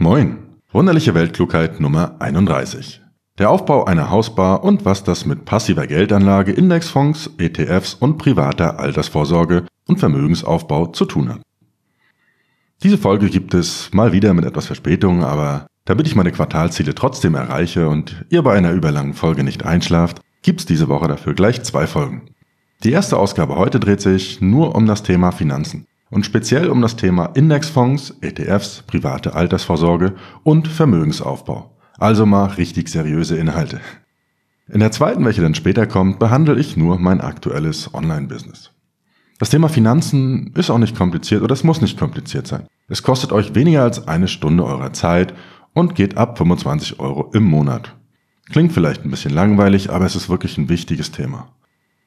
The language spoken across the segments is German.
Moin. Wunderliche Weltklugheit Nummer 31. Der Aufbau einer Hausbar und was das mit passiver Geldanlage, Indexfonds, ETFs und privater Altersvorsorge und Vermögensaufbau zu tun hat. Diese Folge gibt es mal wieder mit etwas Verspätung, aber damit ich meine Quartalziele trotzdem erreiche und ihr bei einer überlangen Folge nicht einschlaft, gibt's diese Woche dafür gleich zwei Folgen. Die erste Ausgabe heute dreht sich nur um das Thema Finanzen und speziell um das Thema Indexfonds, ETFs, private Altersvorsorge und Vermögensaufbau. Also mal richtig seriöse Inhalte. In der zweiten, welche dann später kommt, behandle ich nur mein aktuelles Online-Business. Das Thema Finanzen ist auch nicht kompliziert oder es muss nicht kompliziert sein. Es kostet euch weniger als eine Stunde eurer Zeit und geht ab 25 Euro im Monat. Klingt vielleicht ein bisschen langweilig, aber es ist wirklich ein wichtiges Thema.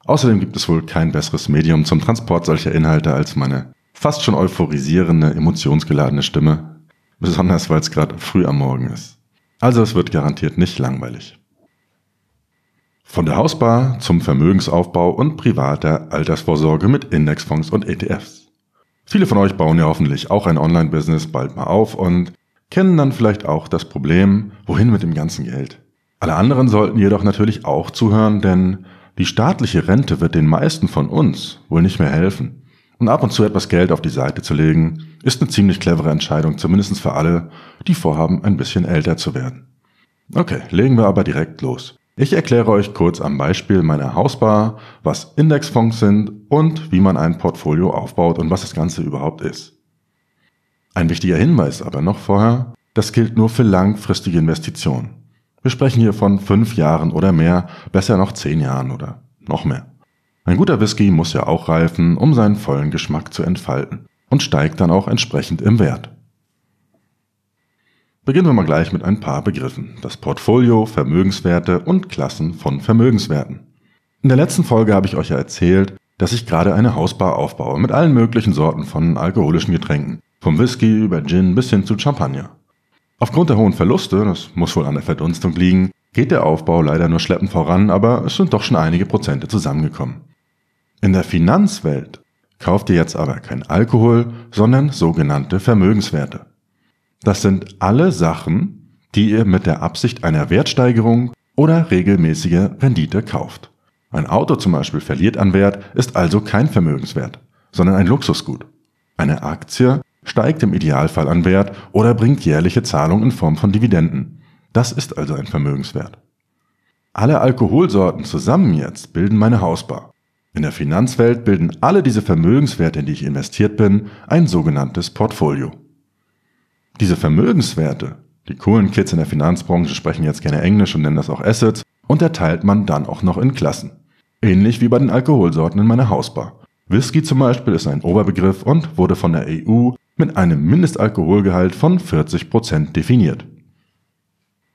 Außerdem gibt es wohl kein besseres Medium zum Transport solcher Inhalte als meine fast schon euphorisierende, emotionsgeladene Stimme, besonders weil es gerade früh am Morgen ist. Also es wird garantiert nicht langweilig. Von der Hausbar zum Vermögensaufbau und privater Altersvorsorge mit Indexfonds und ETFs. Viele von euch bauen ja hoffentlich auch ein Online-Business bald mal auf und kennen dann vielleicht auch das Problem, wohin mit dem ganzen Geld. Alle anderen sollten jedoch natürlich auch zuhören, denn die staatliche Rente wird den meisten von uns wohl nicht mehr helfen. Und ab und zu etwas Geld auf die Seite zu legen, ist eine ziemlich clevere Entscheidung, zumindest für alle, die vorhaben, ein bisschen älter zu werden. Okay, legen wir aber direkt los. Ich erkläre euch kurz am Beispiel meiner Hausbar, was Indexfonds sind und wie man ein Portfolio aufbaut und was das Ganze überhaupt ist. Ein wichtiger Hinweis aber noch vorher, das gilt nur für langfristige Investitionen. Wir sprechen hier von fünf Jahren oder mehr, besser noch zehn Jahren oder noch mehr. Ein guter Whisky muss ja auch reifen, um seinen vollen Geschmack zu entfalten und steigt dann auch entsprechend im Wert. Beginnen wir mal gleich mit ein paar Begriffen. Das Portfolio, Vermögenswerte und Klassen von Vermögenswerten. In der letzten Folge habe ich euch ja erzählt, dass ich gerade eine Hausbar aufbaue mit allen möglichen Sorten von alkoholischen Getränken, vom Whisky über Gin bis hin zu Champagner. Aufgrund der hohen Verluste, das muss wohl an der Verdunstung liegen, geht der Aufbau leider nur schleppend voran, aber es sind doch schon einige Prozente zusammengekommen. In der Finanzwelt kauft ihr jetzt aber kein Alkohol, sondern sogenannte Vermögenswerte. Das sind alle Sachen, die ihr mit der Absicht einer Wertsteigerung oder regelmäßiger Rendite kauft. Ein Auto zum Beispiel verliert an Wert, ist also kein Vermögenswert, sondern ein Luxusgut. Eine Aktie steigt im Idealfall an Wert oder bringt jährliche Zahlungen in Form von Dividenden. Das ist also ein Vermögenswert. Alle Alkoholsorten zusammen jetzt bilden meine Hausbar. In der Finanzwelt bilden alle diese Vermögenswerte, in die ich investiert bin, ein sogenanntes Portfolio. Diese Vermögenswerte, die coolen Kids in der Finanzbranche sprechen jetzt gerne Englisch und nennen das auch Assets, unterteilt man dann auch noch in Klassen. Ähnlich wie bei den Alkoholsorten in meiner Hausbar. Whisky zum Beispiel ist ein Oberbegriff und wurde von der EU mit einem Mindestalkoholgehalt von 40% definiert.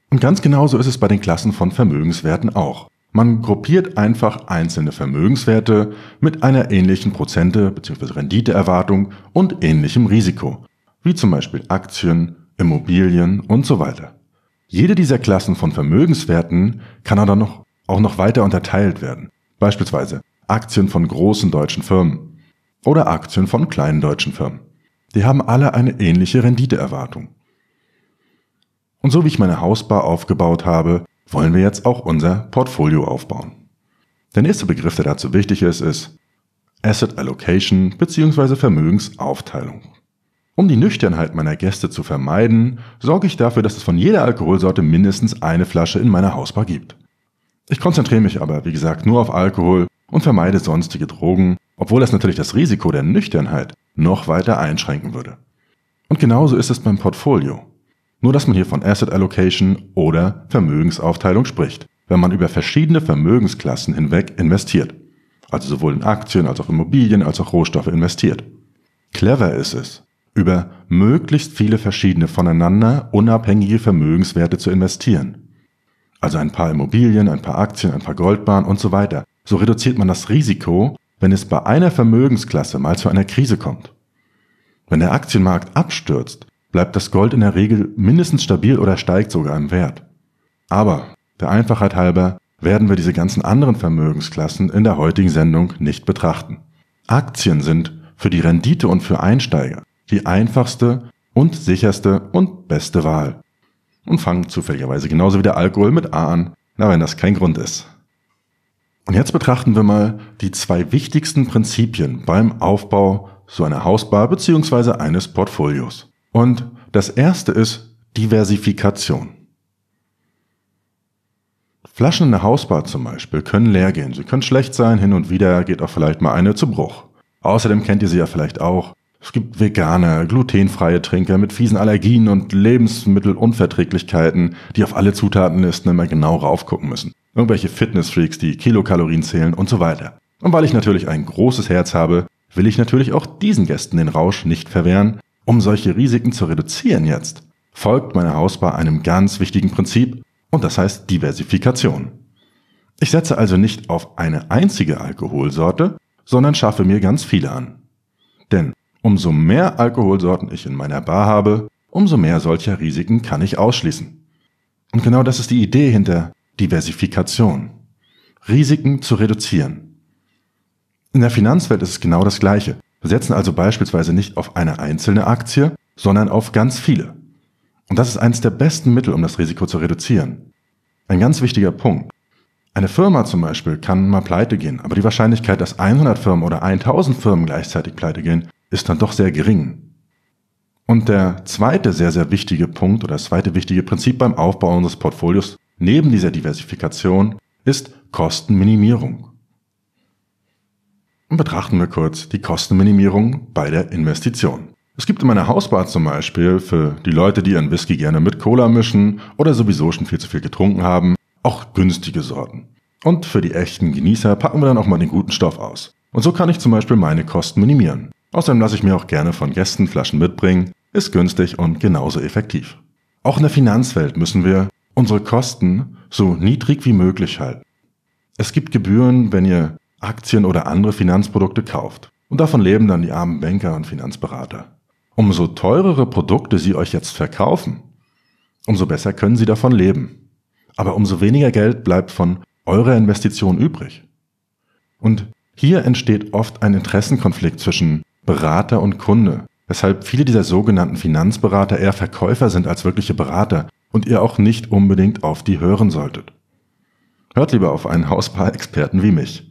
Und ganz genauso ist es bei den Klassen von Vermögenswerten auch. Man gruppiert einfach einzelne Vermögenswerte mit einer ähnlichen Prozente- bzw. Renditeerwartung und ähnlichem Risiko, wie zum Beispiel Aktien, Immobilien und so weiter. Jede dieser Klassen von Vermögenswerten kann aber noch, auch noch weiter unterteilt werden. Beispielsweise Aktien von großen deutschen Firmen oder Aktien von kleinen deutschen Firmen. Die haben alle eine ähnliche Renditeerwartung. Und so wie ich meine Hausbar aufgebaut habe, wollen wir jetzt auch unser Portfolio aufbauen. Der nächste Begriff, der dazu wichtig ist, ist Asset Allocation bzw. Vermögensaufteilung. Um die Nüchternheit meiner Gäste zu vermeiden, sorge ich dafür, dass es von jeder Alkoholsorte mindestens eine Flasche in meiner Hausbar gibt. Ich konzentriere mich aber, wie gesagt, nur auf Alkohol und vermeide sonstige Drogen, obwohl das natürlich das Risiko der Nüchternheit noch weiter einschränken würde. Und genauso ist es beim Portfolio. Nur dass man hier von Asset Allocation oder Vermögensaufteilung spricht, wenn man über verschiedene Vermögensklassen hinweg investiert. Also sowohl in Aktien als auch Immobilien als auch Rohstoffe investiert. Clever ist es, über möglichst viele verschiedene voneinander unabhängige Vermögenswerte zu investieren. Also ein paar Immobilien, ein paar Aktien, ein paar Goldbahnen und so weiter. So reduziert man das Risiko, wenn es bei einer Vermögensklasse mal zu einer Krise kommt. Wenn der Aktienmarkt abstürzt, bleibt das Gold in der Regel mindestens stabil oder steigt sogar im Wert. Aber, der Einfachheit halber, werden wir diese ganzen anderen Vermögensklassen in der heutigen Sendung nicht betrachten. Aktien sind für die Rendite und für Einsteiger die einfachste und sicherste und beste Wahl. Und fangen zufälligerweise genauso wie der Alkohol mit A an, na wenn das kein Grund ist. Und jetzt betrachten wir mal die zwei wichtigsten Prinzipien beim Aufbau so einer Hausbar bzw. eines Portfolios. Und das erste ist Diversifikation. Flaschen in der Hausbar zum Beispiel können leer gehen. Sie können schlecht sein, hin und wieder geht auch vielleicht mal eine zu Bruch. Außerdem kennt ihr sie ja vielleicht auch. Es gibt vegane, glutenfreie Trinker mit fiesen Allergien und Lebensmittelunverträglichkeiten, die auf alle Zutatenlisten immer genau raufgucken müssen. Irgendwelche Fitnessfreaks, die Kilokalorien zählen und so weiter. Und weil ich natürlich ein großes Herz habe, will ich natürlich auch diesen Gästen den Rausch nicht verwehren. Um solche Risiken zu reduzieren jetzt, folgt meine Hausbar einem ganz wichtigen Prinzip und das heißt Diversifikation. Ich setze also nicht auf eine einzige Alkoholsorte, sondern schaffe mir ganz viele an. Denn umso mehr Alkoholsorten ich in meiner Bar habe, umso mehr solcher Risiken kann ich ausschließen. Und genau das ist die Idee hinter Diversifikation. Risiken zu reduzieren. In der Finanzwelt ist es genau das Gleiche. Wir setzen also beispielsweise nicht auf eine einzelne Aktie, sondern auf ganz viele. Und das ist eines der besten Mittel, um das Risiko zu reduzieren. Ein ganz wichtiger Punkt. Eine Firma zum Beispiel kann mal pleite gehen, aber die Wahrscheinlichkeit, dass 100 Firmen oder 1000 Firmen gleichzeitig pleite gehen, ist dann doch sehr gering. Und der zweite sehr, sehr wichtige Punkt oder das zweite wichtige Prinzip beim Aufbau unseres Portfolios neben dieser Diversifikation ist Kostenminimierung. Und betrachten wir kurz die Kostenminimierung bei der Investition. Es gibt in meiner Hausbar zum Beispiel für die Leute, die ihren Whisky gerne mit Cola mischen oder sowieso schon viel zu viel getrunken haben, auch günstige Sorten. Und für die echten Genießer packen wir dann auch mal den guten Stoff aus. Und so kann ich zum Beispiel meine Kosten minimieren. Außerdem lasse ich mir auch gerne von Gästen Flaschen mitbringen, ist günstig und genauso effektiv. Auch in der Finanzwelt müssen wir unsere Kosten so niedrig wie möglich halten. Es gibt Gebühren, wenn ihr Aktien oder andere Finanzprodukte kauft. Und davon leben dann die armen Banker und Finanzberater. Umso teurere Produkte sie euch jetzt verkaufen, umso besser können sie davon leben. Aber umso weniger Geld bleibt von eurer Investition übrig. Und hier entsteht oft ein Interessenkonflikt zwischen Berater und Kunde, weshalb viele dieser sogenannten Finanzberater eher Verkäufer sind als wirkliche Berater und ihr auch nicht unbedingt auf die hören solltet. Hört lieber auf einen Hauspaar-Experten wie mich.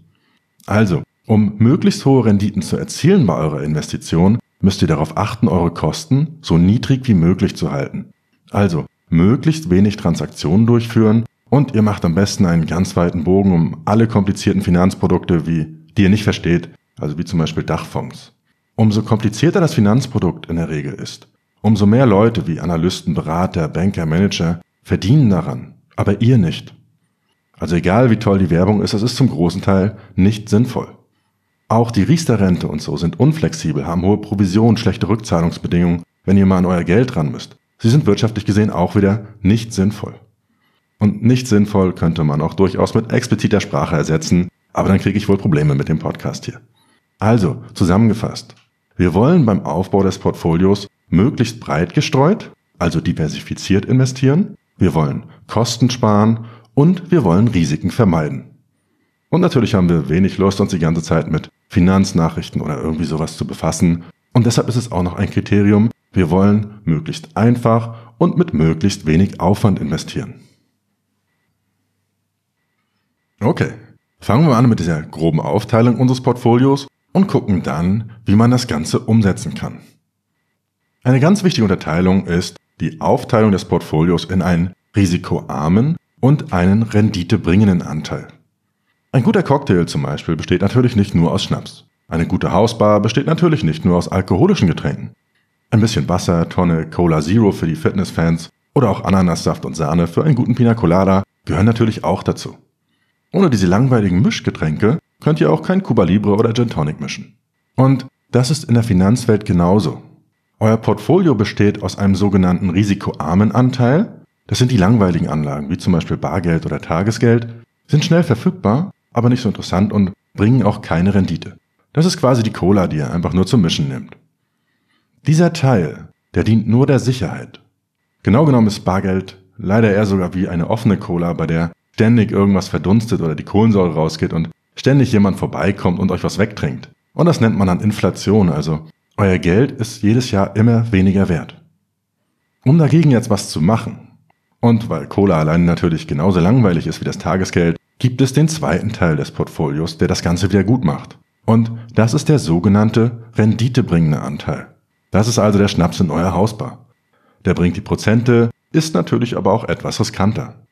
Also, um möglichst hohe Renditen zu erzielen bei eurer Investition, müsst ihr darauf achten, eure Kosten so niedrig wie möglich zu halten. Also möglichst wenig Transaktionen durchführen und ihr macht am besten einen ganz weiten Bogen um alle komplizierten Finanzprodukte, wie die ihr nicht versteht, also wie zum Beispiel Dachfonds. Umso komplizierter das Finanzprodukt in der Regel ist, umso mehr Leute wie Analysten, Berater, Banker, Manager verdienen daran, aber ihr nicht. Also egal wie toll die Werbung ist, es ist zum großen Teil nicht sinnvoll. Auch die Riester-Rente und so sind unflexibel, haben hohe Provisionen, schlechte Rückzahlungsbedingungen, wenn ihr mal an euer Geld ran müsst. Sie sind wirtschaftlich gesehen auch wieder nicht sinnvoll. Und nicht sinnvoll könnte man auch durchaus mit expliziter Sprache ersetzen, aber dann kriege ich wohl Probleme mit dem Podcast hier. Also, zusammengefasst. Wir wollen beim Aufbau des Portfolios möglichst breit gestreut, also diversifiziert investieren. Wir wollen Kosten sparen und wir wollen Risiken vermeiden. Und natürlich haben wir wenig Lust, uns die ganze Zeit mit Finanznachrichten oder irgendwie sowas zu befassen. Und deshalb ist es auch noch ein Kriterium, wir wollen möglichst einfach und mit möglichst wenig Aufwand investieren. Okay, fangen wir an mit dieser groben Aufteilung unseres Portfolios und gucken dann, wie man das Ganze umsetzen kann. Eine ganz wichtige Unterteilung ist die Aufteilung des Portfolios in einen risikoarmen und einen renditebringenden Anteil. Ein guter Cocktail zum Beispiel besteht natürlich nicht nur aus Schnaps. Eine gute Hausbar besteht natürlich nicht nur aus alkoholischen Getränken. Ein bisschen Wasser, Tonne, Cola Zero für die Fitnessfans oder auch Ananassaft und Sahne für einen guten Pina Colada gehören natürlich auch dazu. Ohne diese langweiligen Mischgetränke könnt ihr auch kein Cuba Libre oder Gin Tonic mischen. Und das ist in der Finanzwelt genauso. Euer Portfolio besteht aus einem sogenannten risikoarmen Anteil. Das sind die langweiligen Anlagen, wie zum Beispiel Bargeld oder Tagesgeld, sind schnell verfügbar aber nicht so interessant und bringen auch keine Rendite. Das ist quasi die Cola, die er einfach nur zum Mischen nimmt. Dieser Teil, der dient nur der Sicherheit. Genau genommen ist Bargeld leider eher sogar wie eine offene Cola, bei der ständig irgendwas verdunstet oder die Kohlensäure rausgeht und ständig jemand vorbeikommt und euch was wegtrinkt. Und das nennt man dann Inflation, also euer Geld ist jedes Jahr immer weniger wert. Um dagegen jetzt was zu machen, und weil Cola allein natürlich genauso langweilig ist wie das Tagesgeld, gibt es den zweiten Teil des Portfolios, der das Ganze wieder gut macht. Und das ist der sogenannte renditebringende Anteil. Das ist also der Schnaps in euer Hausbar. Der bringt die Prozente, ist natürlich aber auch etwas riskanter.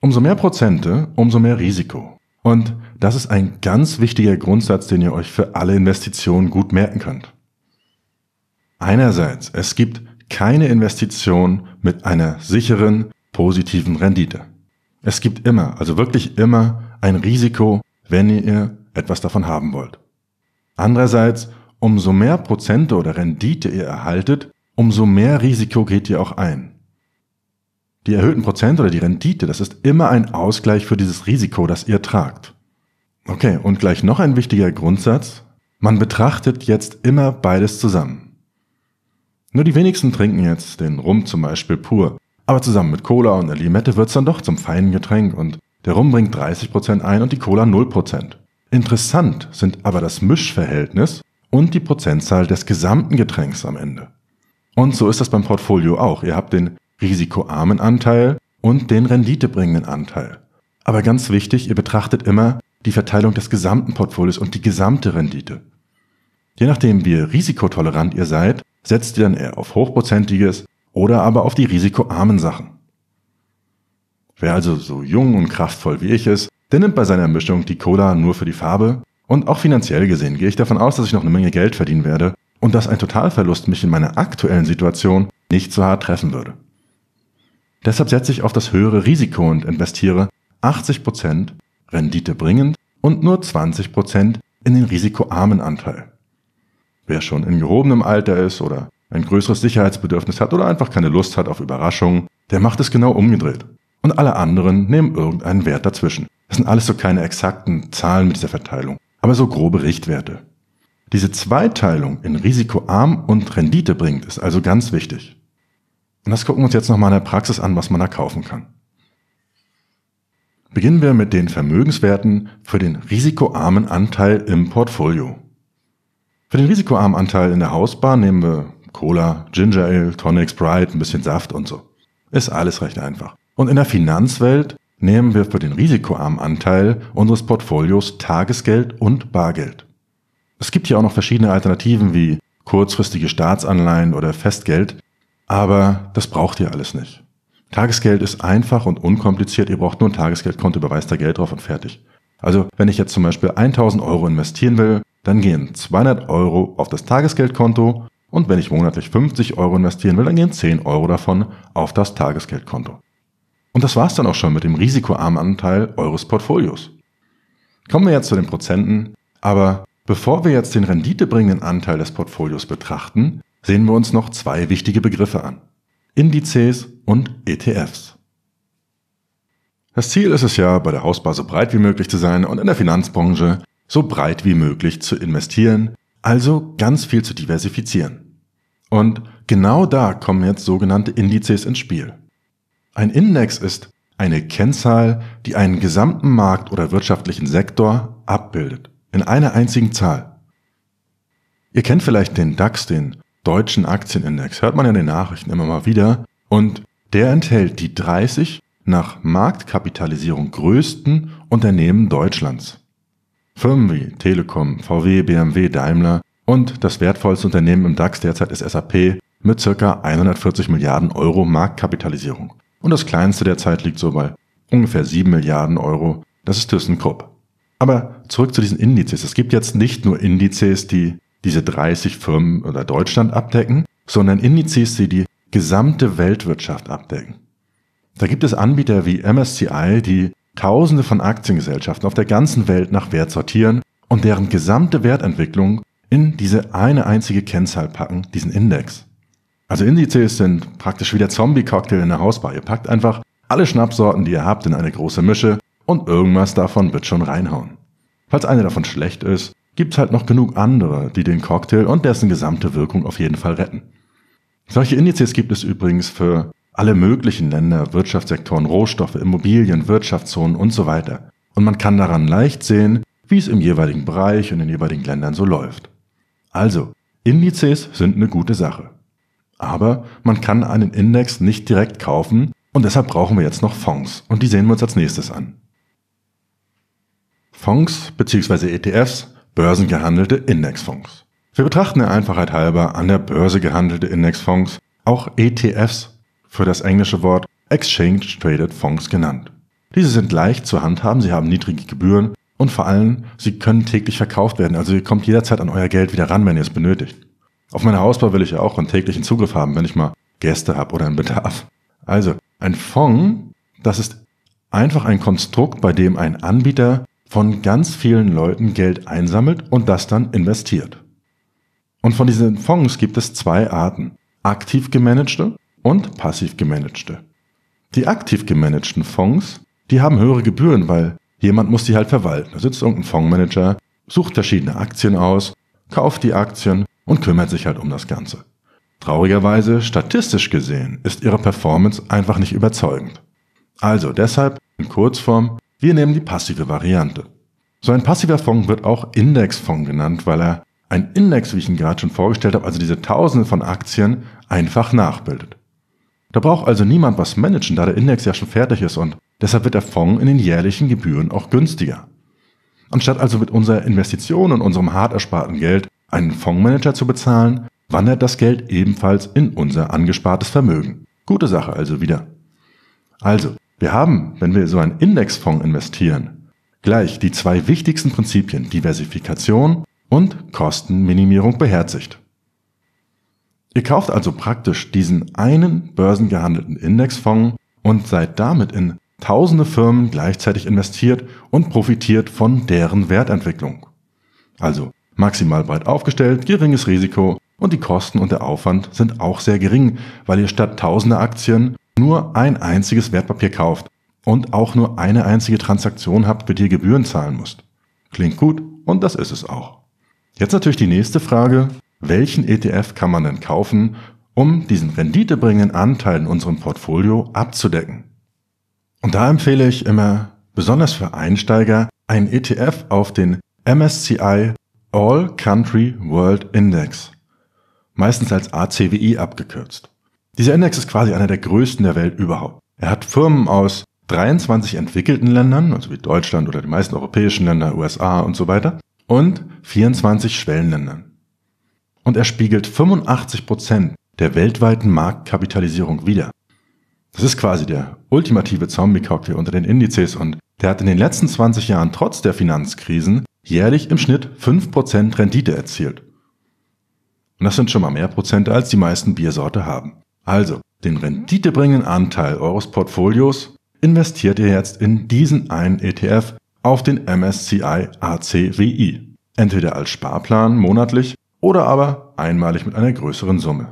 Umso mehr Prozente, umso mehr Risiko. Und das ist ein ganz wichtiger Grundsatz, den ihr euch für alle Investitionen gut merken könnt. Einerseits, es gibt keine Investition mit einer sicheren, positiven Rendite. Es gibt immer, also wirklich immer, ein Risiko, wenn ihr etwas davon haben wollt. Andererseits, umso mehr Prozente oder Rendite ihr erhaltet, umso mehr Risiko geht ihr auch ein. Die erhöhten Prozente oder die Rendite, das ist immer ein Ausgleich für dieses Risiko, das ihr tragt. Okay, und gleich noch ein wichtiger Grundsatz. Man betrachtet jetzt immer beides zusammen. Nur die wenigsten trinken jetzt den Rum zum Beispiel pur. Aber zusammen mit Cola und einer Limette wird's dann doch zum feinen Getränk und der Rum bringt 30% ein und die Cola 0%. Interessant sind aber das Mischverhältnis und die Prozentzahl des gesamten Getränks am Ende. Und so ist das beim Portfolio auch. Ihr habt den risikoarmen Anteil und den renditebringenden Anteil. Aber ganz wichtig, ihr betrachtet immer die Verteilung des gesamten Portfolios und die gesamte Rendite. Je nachdem, wie risikotolerant ihr seid, setzt ihr dann eher auf hochprozentiges oder aber auf die risikoarmen Sachen. Wer also so jung und kraftvoll wie ich ist, der nimmt bei seiner Mischung die Cola nur für die Farbe und auch finanziell gesehen gehe ich davon aus, dass ich noch eine Menge Geld verdienen werde und dass ein Totalverlust mich in meiner aktuellen Situation nicht so hart treffen würde. Deshalb setze ich auf das höhere Risiko und investiere 80% Rendite bringend und nur 20% in den risikoarmen Anteil. Wer schon in gehobenem Alter ist oder ein größeres Sicherheitsbedürfnis hat oder einfach keine Lust hat auf Überraschungen, der macht es genau umgedreht. Und alle anderen nehmen irgendeinen Wert dazwischen. Das sind alles so keine exakten Zahlen mit dieser Verteilung, aber so grobe Richtwerte. Diese Zweiteilung in risikoarm und Rendite bringt ist also ganz wichtig. Und das gucken wir uns jetzt nochmal in der Praxis an, was man da kaufen kann. Beginnen wir mit den Vermögenswerten für den risikoarmen Anteil im Portfolio. Für den risikoarmen Anteil in der Hausbar nehmen wir Cola, Ginger Ale, Tonic, Sprite, ein bisschen Saft und so. Ist alles recht einfach. Und in der Finanzwelt nehmen wir für den risikoarmen Anteil unseres Portfolios Tagesgeld und Bargeld. Es gibt hier auch noch verschiedene Alternativen wie kurzfristige Staatsanleihen oder Festgeld, aber das braucht ihr alles nicht. Tagesgeld ist einfach und unkompliziert, ihr braucht nur ein Tagesgeldkonto, überweist da Geld drauf und fertig. Also wenn ich jetzt zum Beispiel 1000 Euro investieren will, dann gehen 200 Euro auf das Tagesgeldkonto und wenn ich monatlich 50 Euro investieren will, dann gehen 10 Euro davon auf das Tagesgeldkonto. Und das war's dann auch schon mit dem risikoarmen Anteil eures Portfolios. Kommen wir jetzt zu den Prozenten, aber bevor wir jetzt den renditebringenden Anteil des Portfolios betrachten, sehen wir uns noch zwei wichtige Begriffe an. Indizes und ETFs. Das Ziel ist es ja, bei der Hausbar so breit wie möglich zu sein und in der Finanzbranche so breit wie möglich zu investieren, also ganz viel zu diversifizieren. Und genau da kommen jetzt sogenannte Indizes ins Spiel. Ein Index ist eine Kennzahl, die einen gesamten Markt oder wirtschaftlichen Sektor abbildet, in einer einzigen Zahl. Ihr kennt vielleicht den DAX, den deutschen Aktienindex, hört man in den Nachrichten immer mal wieder, und der enthält die 30 nach Marktkapitalisierung größten Unternehmen Deutschlands. Firmen wie Telekom, VW, BMW, Daimler und das wertvollste Unternehmen im DAX derzeit ist SAP mit circa 140 Milliarden Euro Marktkapitalisierung. Und das kleinste derzeit liegt so bei ungefähr 7 Milliarden Euro. Das ist ThyssenKrupp. Aber zurück zu diesen Indizes. Es gibt jetzt nicht nur Indizes, die diese 30 Firmen oder Deutschland abdecken, sondern Indizes, die die gesamte Weltwirtschaft abdecken. Da gibt es Anbieter wie MSCI, die Tausende von Aktiengesellschaften auf der ganzen Welt nach Wert sortieren und deren gesamte Wertentwicklung in diese eine einzige Kennzahl packen, diesen Index. Also Indizes sind praktisch wie der Zombie-Cocktail in der Hausbar. Ihr packt einfach alle Schnappsorten, die ihr habt, in eine große Mische und irgendwas davon wird schon reinhauen. Falls eine davon schlecht ist, gibt's halt noch genug andere, die den Cocktail und dessen gesamte Wirkung auf jeden Fall retten. Solche Indizes gibt es übrigens für alle möglichen Länder, Wirtschaftssektoren, Rohstoffe, Immobilien, Wirtschaftszonen und so weiter. Und man kann daran leicht sehen, wie es im jeweiligen Bereich und in den jeweiligen Ländern so läuft. Also, Indizes sind eine gute Sache. Aber man kann einen Index nicht direkt kaufen und deshalb brauchen wir jetzt noch Fonds und die sehen wir uns als nächstes an. Fonds bzw. ETFs, börsengehandelte Indexfonds. Wir betrachten der Einfachheit halber an der Börse gehandelte Indexfonds auch ETFs für das englische Wort Exchange Traded Fonds genannt. Diese sind leicht zu handhaben, sie haben niedrige Gebühren und vor allem, sie können täglich verkauft werden, also ihr kommt jederzeit an euer Geld wieder ran, wenn ihr es benötigt. Auf meine Hausbau will ich ja auch einen täglichen Zugriff haben, wenn ich mal Gäste habe oder einen Bedarf. Also, ein Fonds, das ist einfach ein Konstrukt, bei dem ein Anbieter von ganz vielen Leuten Geld einsammelt und das dann investiert. Und von diesen Fonds gibt es zwei Arten. Aktiv gemanagte und passiv gemanagte. Die aktiv gemanagten Fonds, die haben höhere Gebühren, weil jemand muss die halt verwalten. Da sitzt irgendein Fondsmanager, sucht verschiedene Aktien aus, kauft die Aktien und kümmert sich halt um das Ganze. Traurigerweise, statistisch gesehen, ist ihre Performance einfach nicht überzeugend. Also deshalb, in Kurzform, wir nehmen die passive Variante. So ein passiver Fonds wird auch Indexfonds genannt, weil er ein Index, wie ich ihn gerade schon vorgestellt habe, also diese Tausende von Aktien, einfach nachbildet. Da braucht also niemand was managen, da der Index ja schon fertig ist und deshalb wird der Fonds in den jährlichen Gebühren auch günstiger. Anstatt also mit unserer Investition und unserem hart ersparten Geld einen Fondsmanager zu bezahlen, wandert das Geld ebenfalls in unser angespartes Vermögen. Gute Sache also wieder. Also, wir haben, wenn wir so einen Indexfonds investieren, gleich die zwei wichtigsten Prinzipien Diversifikation und Kostenminimierung beherzigt. Ihr kauft also praktisch diesen einen börsengehandelten Indexfonds und seid damit in tausende Firmen gleichzeitig investiert und profitiert von deren Wertentwicklung. Also maximal breit aufgestellt, geringes Risiko und die Kosten und der Aufwand sind auch sehr gering, weil ihr statt tausende Aktien nur ein einziges Wertpapier kauft und auch nur eine einzige Transaktion habt, für die ihr Gebühren zahlen müsst. Klingt gut und das ist es auch. Jetzt natürlich die nächste Frage, welchen ETF kann man denn kaufen, um diesen renditebringenden Anteil in unserem Portfolio abzudecken? Und da empfehle ich immer, besonders für Einsteiger, einen ETF auf den MSCI All Country World Index, meistens als ACWI abgekürzt. Dieser Index ist quasi einer der größten der Welt überhaupt. Er hat Firmen aus 23 entwickelten Ländern, also wie Deutschland oder die meisten europäischen Länder, USA und so weiter, und 24 Schwellenländern und er spiegelt 85 Prozent der weltweiten Marktkapitalisierung wider. Das ist quasi der ultimative Zombie-Cocktail unter den Indizes und der hat in den letzten 20 Jahren trotz der Finanzkrisen jährlich im Schnitt 5% Rendite erzielt. Und das sind schon mal mehr Prozente, als die meisten Biersorte haben. Also, den renditebringenden Anteil eures Portfolios investiert ihr jetzt in diesen einen ETF auf den MSCI ACWI. Entweder als Sparplan monatlich oder aber einmalig mit einer größeren Summe.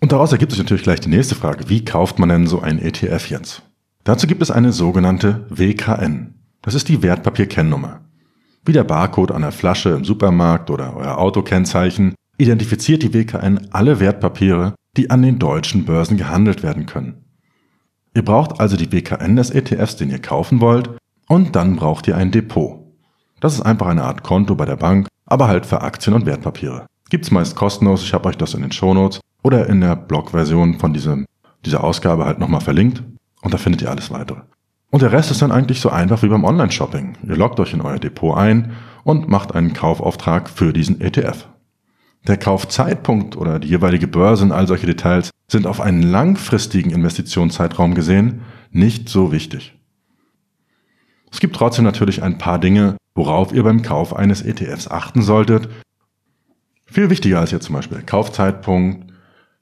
Und daraus ergibt sich natürlich gleich die nächste Frage, wie kauft man denn so einen ETF jetzt? Dazu gibt es eine sogenannte WKN. Das ist die Wertpapierkennnummer. Wie der Barcode an der Flasche im Supermarkt oder euer Autokennzeichen identifiziert die WKN alle Wertpapiere, die an den deutschen Börsen gehandelt werden können. Ihr braucht also die WKN des ETFs, den ihr kaufen wollt, und dann braucht ihr ein Depot. Das ist einfach eine Art Konto bei der Bank, aber halt für Aktien und Wertpapiere. Gibt's meist kostenlos, ich habe euch das in den Shownotes oder in der Blog-Version von diesem, dieser Ausgabe halt nochmal verlinkt und da findet ihr alles weitere. Und der Rest ist dann eigentlich so einfach wie beim Online-Shopping. Ihr loggt euch in euer Depot ein und macht einen Kaufauftrag für diesen ETF. Der Kaufzeitpunkt oder die jeweilige Börse und all solche Details sind auf einen langfristigen Investitionszeitraum gesehen nicht so wichtig. Es gibt trotzdem natürlich ein paar Dinge, worauf ihr beim Kauf eines ETFs achten solltet. Viel wichtiger als jetzt zum Beispiel der Kaufzeitpunkt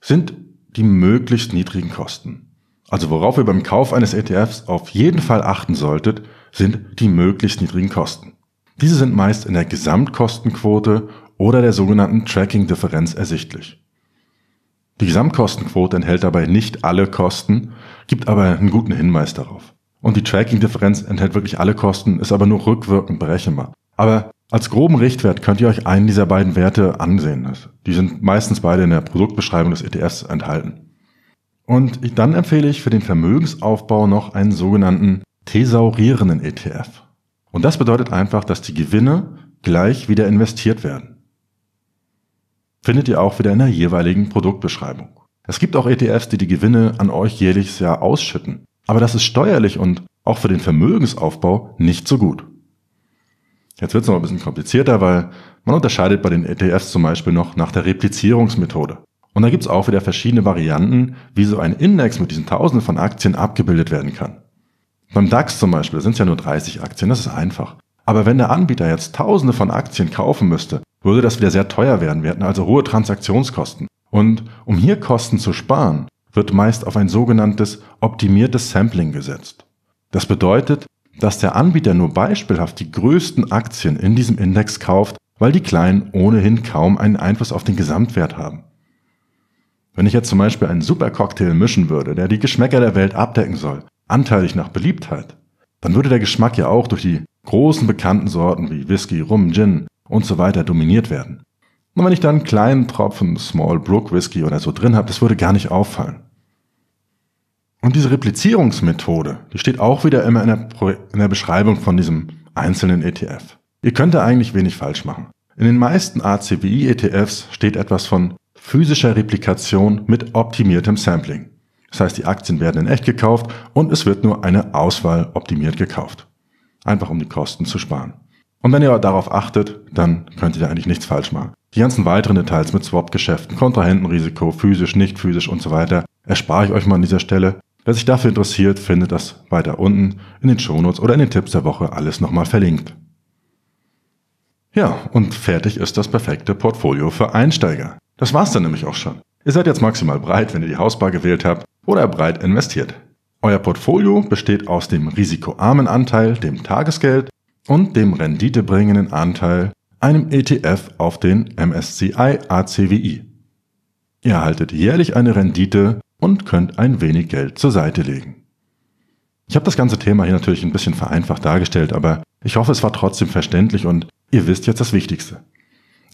sind die möglichst niedrigen Kosten. Also worauf ihr beim Kauf eines ETFs auf jeden Fall achten solltet, sind die möglichst niedrigen Kosten. Diese sind meist in der Gesamtkostenquote oder der sogenannten Tracking-Differenz ersichtlich. Die Gesamtkostenquote enthält dabei nicht alle Kosten, gibt aber einen guten Hinweis darauf. Und die Tracking-Differenz enthält wirklich alle Kosten, ist aber nur rückwirkend berechenbar. Aber als groben Richtwert könnt ihr euch einen dieser beiden Werte ansehen. Die sind meistens beide in der Produktbeschreibung des ETFs enthalten. Und dann empfehle ich für den Vermögensaufbau noch einen sogenannten thesaurierenden ETF. Und das bedeutet einfach, dass die Gewinne gleich wieder investiert werden. findet ihr auch wieder in der jeweiligen Produktbeschreibung. Es gibt auch ETFs, die die Gewinne an euch jährliches Jahr ausschütten. Aber das ist steuerlich und auch für den Vermögensaufbau nicht so gut. Jetzt wird es noch ein bisschen komplizierter, weil man unterscheidet bei den ETFs zum Beispiel noch nach der Replizierungsmethode. Und da gibt es auch wieder verschiedene Varianten, wie so ein Index mit diesen Tausenden von Aktien abgebildet werden kann. Beim DAX zum Beispiel sind es ja nur 30 Aktien, das ist einfach. Aber wenn der Anbieter jetzt Tausende von Aktien kaufen müsste, würde das wieder sehr teuer werden. Wir hätten also hohe Transaktionskosten. Und um hier Kosten zu sparen, wird meist auf ein sogenanntes optimiertes Sampling gesetzt. Das bedeutet, dass der Anbieter nur beispielhaft die größten Aktien in diesem Index kauft, weil die kleinen ohnehin kaum einen Einfluss auf den Gesamtwert haben. Wenn ich jetzt zum Beispiel einen Supercocktail mischen würde, der die Geschmäcker der Welt abdecken soll, anteilig nach Beliebtheit, dann würde der Geschmack ja auch durch die großen bekannten Sorten wie Whisky, Rum, Gin und so weiter dominiert werden. Und wenn ich dann einen kleinen Tropfen Small Brook Whisky oder so drin habe, das würde gar nicht auffallen. Und diese Replizierungsmethode, die steht auch wieder immer in der, in der Beschreibung von diesem einzelnen ETF. Ihr könnt da eigentlich wenig falsch machen. In den meisten ACWI-ETFs steht etwas von physischer Replikation mit optimiertem Sampling. Das heißt, die Aktien werden in echt gekauft und es wird nur eine Auswahl optimiert gekauft. Einfach um die Kosten zu sparen. Und wenn ihr darauf achtet, dann könnt ihr da eigentlich nichts falsch machen. Die ganzen weiteren Details mit Swap-Geschäften, Kontrahentenrisiko, physisch, nicht physisch und so weiter, erspare ich euch mal an dieser Stelle. Wer sich dafür interessiert, findet das weiter unten in den Shownotes oder in den Tipps der Woche alles nochmal verlinkt. Ja, und fertig ist das perfekte Portfolio für Einsteiger. Das war's dann nämlich auch schon. Ihr seid jetzt maximal breit, wenn ihr die Hausbar gewählt habt oder breit investiert. Euer Portfolio besteht aus dem risikoarmen Anteil, dem Tagesgeld und dem renditebringenden Anteil, einem ETF auf den MSCI ACWI. Ihr erhaltet jährlich eine Rendite und könnt ein wenig Geld zur Seite legen. Ich habe das ganze Thema hier natürlich ein bisschen vereinfacht dargestellt, aber ich hoffe, es war trotzdem verständlich und ihr wisst jetzt das Wichtigste.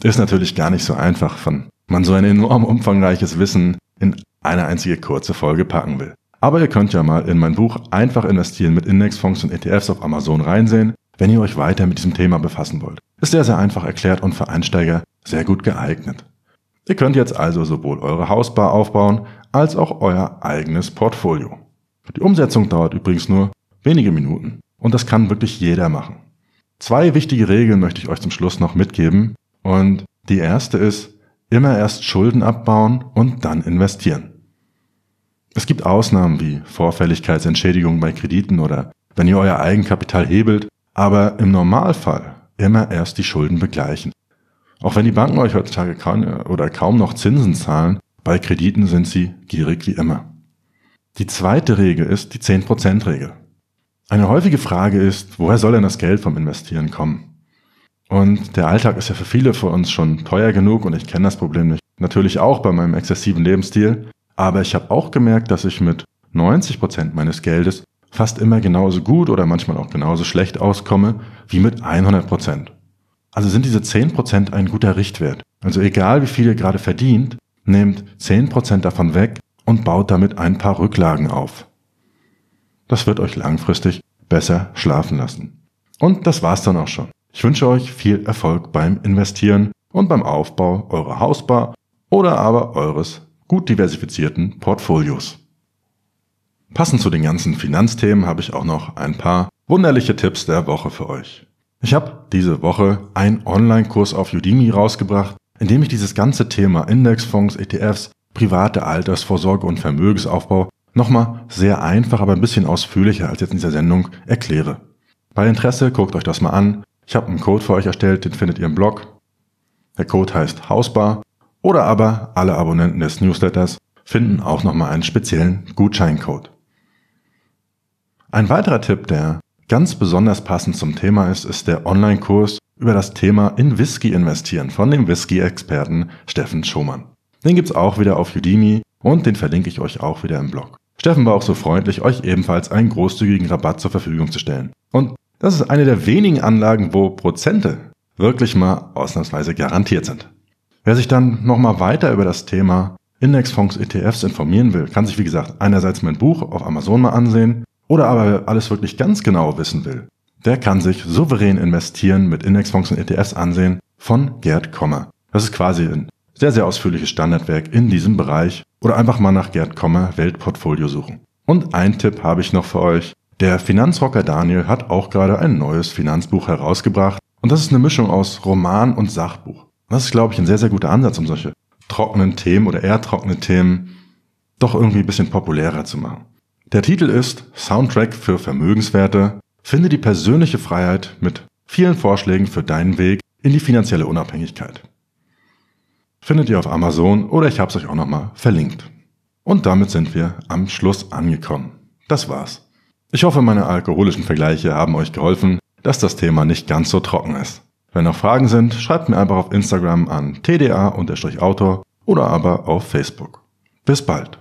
Ist natürlich gar nicht so einfach, von man so ein enorm umfangreiches Wissen in eine einzige kurze Folge packen will. Aber ihr könnt ja mal in mein Buch Einfach investieren mit Indexfonds und ETFs auf Amazon reinsehen, wenn ihr euch weiter mit diesem Thema befassen wollt. Ist sehr, sehr einfach erklärt und für Einsteiger sehr gut geeignet. Ihr könnt jetzt also sowohl eure Hausbar aufbauen, als auch euer eigenes Portfolio. Die Umsetzung dauert übrigens nur wenige Minuten und das kann wirklich jeder machen. Zwei wichtige Regeln möchte ich euch zum Schluss noch mitgeben und die erste ist, immer erst Schulden abbauen und dann investieren. Es gibt Ausnahmen wie Vorfälligkeitsentschädigungen bei Krediten oder wenn ihr euer Eigenkapital hebelt, aber im Normalfall immer erst die Schulden begleichen. Auch wenn die Banken euch heutzutage kaum oder kaum noch Zinsen zahlen, bei Krediten sind sie gierig wie immer. Die zweite Regel ist die 10%-Regel. Eine häufige Frage ist, woher soll denn das Geld vom Investieren kommen? Und der Alltag ist ja für viele von uns schon teuer genug und ich kenne das Problem nicht. Natürlich auch bei meinem exzessiven Lebensstil. Aber ich habe auch gemerkt, dass ich mit 90 Prozent meines Geldes fast immer genauso gut oder manchmal auch genauso schlecht auskomme wie mit 100%. Also sind diese 10 Prozent ein guter Richtwert. Also egal wie viel ihr gerade verdient, nehmt 10 Prozent davon weg und baut damit ein paar Rücklagen auf. Das wird euch langfristig besser schlafen lassen. Und das war's dann auch schon. Ich wünsche euch viel Erfolg beim Investieren und beim Aufbau eurer Hausbar oder aber eures gut diversifizierten Portfolios. Passend zu den ganzen Finanzthemen habe ich auch noch ein paar wunderliche Tipps der Woche für euch. Ich habe diese Woche einen Online-Kurs auf Udemy rausgebracht, in dem ich dieses ganze Thema Indexfonds, ETFs, private Altersvorsorge und Vermögensaufbau nochmal sehr einfach, aber ein bisschen ausführlicher als jetzt in dieser Sendung erkläre. Bei Interesse guckt euch das mal an. Ich habe einen Code für euch erstellt, den findet ihr im Blog. Der Code heißt Hausbar oder aber alle Abonnenten des Newsletters finden auch nochmal einen speziellen Gutscheincode. Ein weiterer Tipp, der ganz besonders passend zum Thema ist, ist der Online-Kurs über das Thema in Whisky investieren von dem Whisky-Experten Steffen Schumann. Den gibt's auch wieder auf Udemy und den verlinke ich euch auch wieder im Blog. Steffen war auch so freundlich, euch ebenfalls einen großzügigen Rabatt zur Verfügung zu stellen. Und das ist eine der wenigen Anlagen, wo Prozente wirklich mal ausnahmsweise garantiert sind. Wer sich dann nochmal weiter über das Thema Indexfonds ETFs informieren will, kann sich wie gesagt einerseits mein Buch auf Amazon mal ansehen oder aber alles wirklich ganz genau wissen will. Der kann sich souverän investieren mit Indexfonds und ETFs ansehen von Gerd Kommer. Das ist quasi in sehr, sehr ausführliches Standardwerk in diesem Bereich oder einfach mal nach Gerd Kommer Weltportfolio suchen. Und ein Tipp habe ich noch für euch. Der Finanzrocker Daniel hat auch gerade ein neues Finanzbuch herausgebracht und das ist eine Mischung aus Roman und Sachbuch. Das ist, glaube ich, ein sehr, sehr guter Ansatz, um solche trockenen Themen oder eher trockene Themen doch irgendwie ein bisschen populärer zu machen. Der Titel ist Soundtrack für Vermögenswerte. Finde die persönliche Freiheit mit vielen Vorschlägen für deinen Weg in die finanzielle Unabhängigkeit. Findet ihr auf Amazon oder ich habe es euch auch nochmal verlinkt. Und damit sind wir am Schluss angekommen. Das war's. Ich hoffe, meine alkoholischen Vergleiche haben euch geholfen, dass das Thema nicht ganz so trocken ist. Wenn noch Fragen sind, schreibt mir einfach auf Instagram an tda-autor oder aber auf Facebook. Bis bald.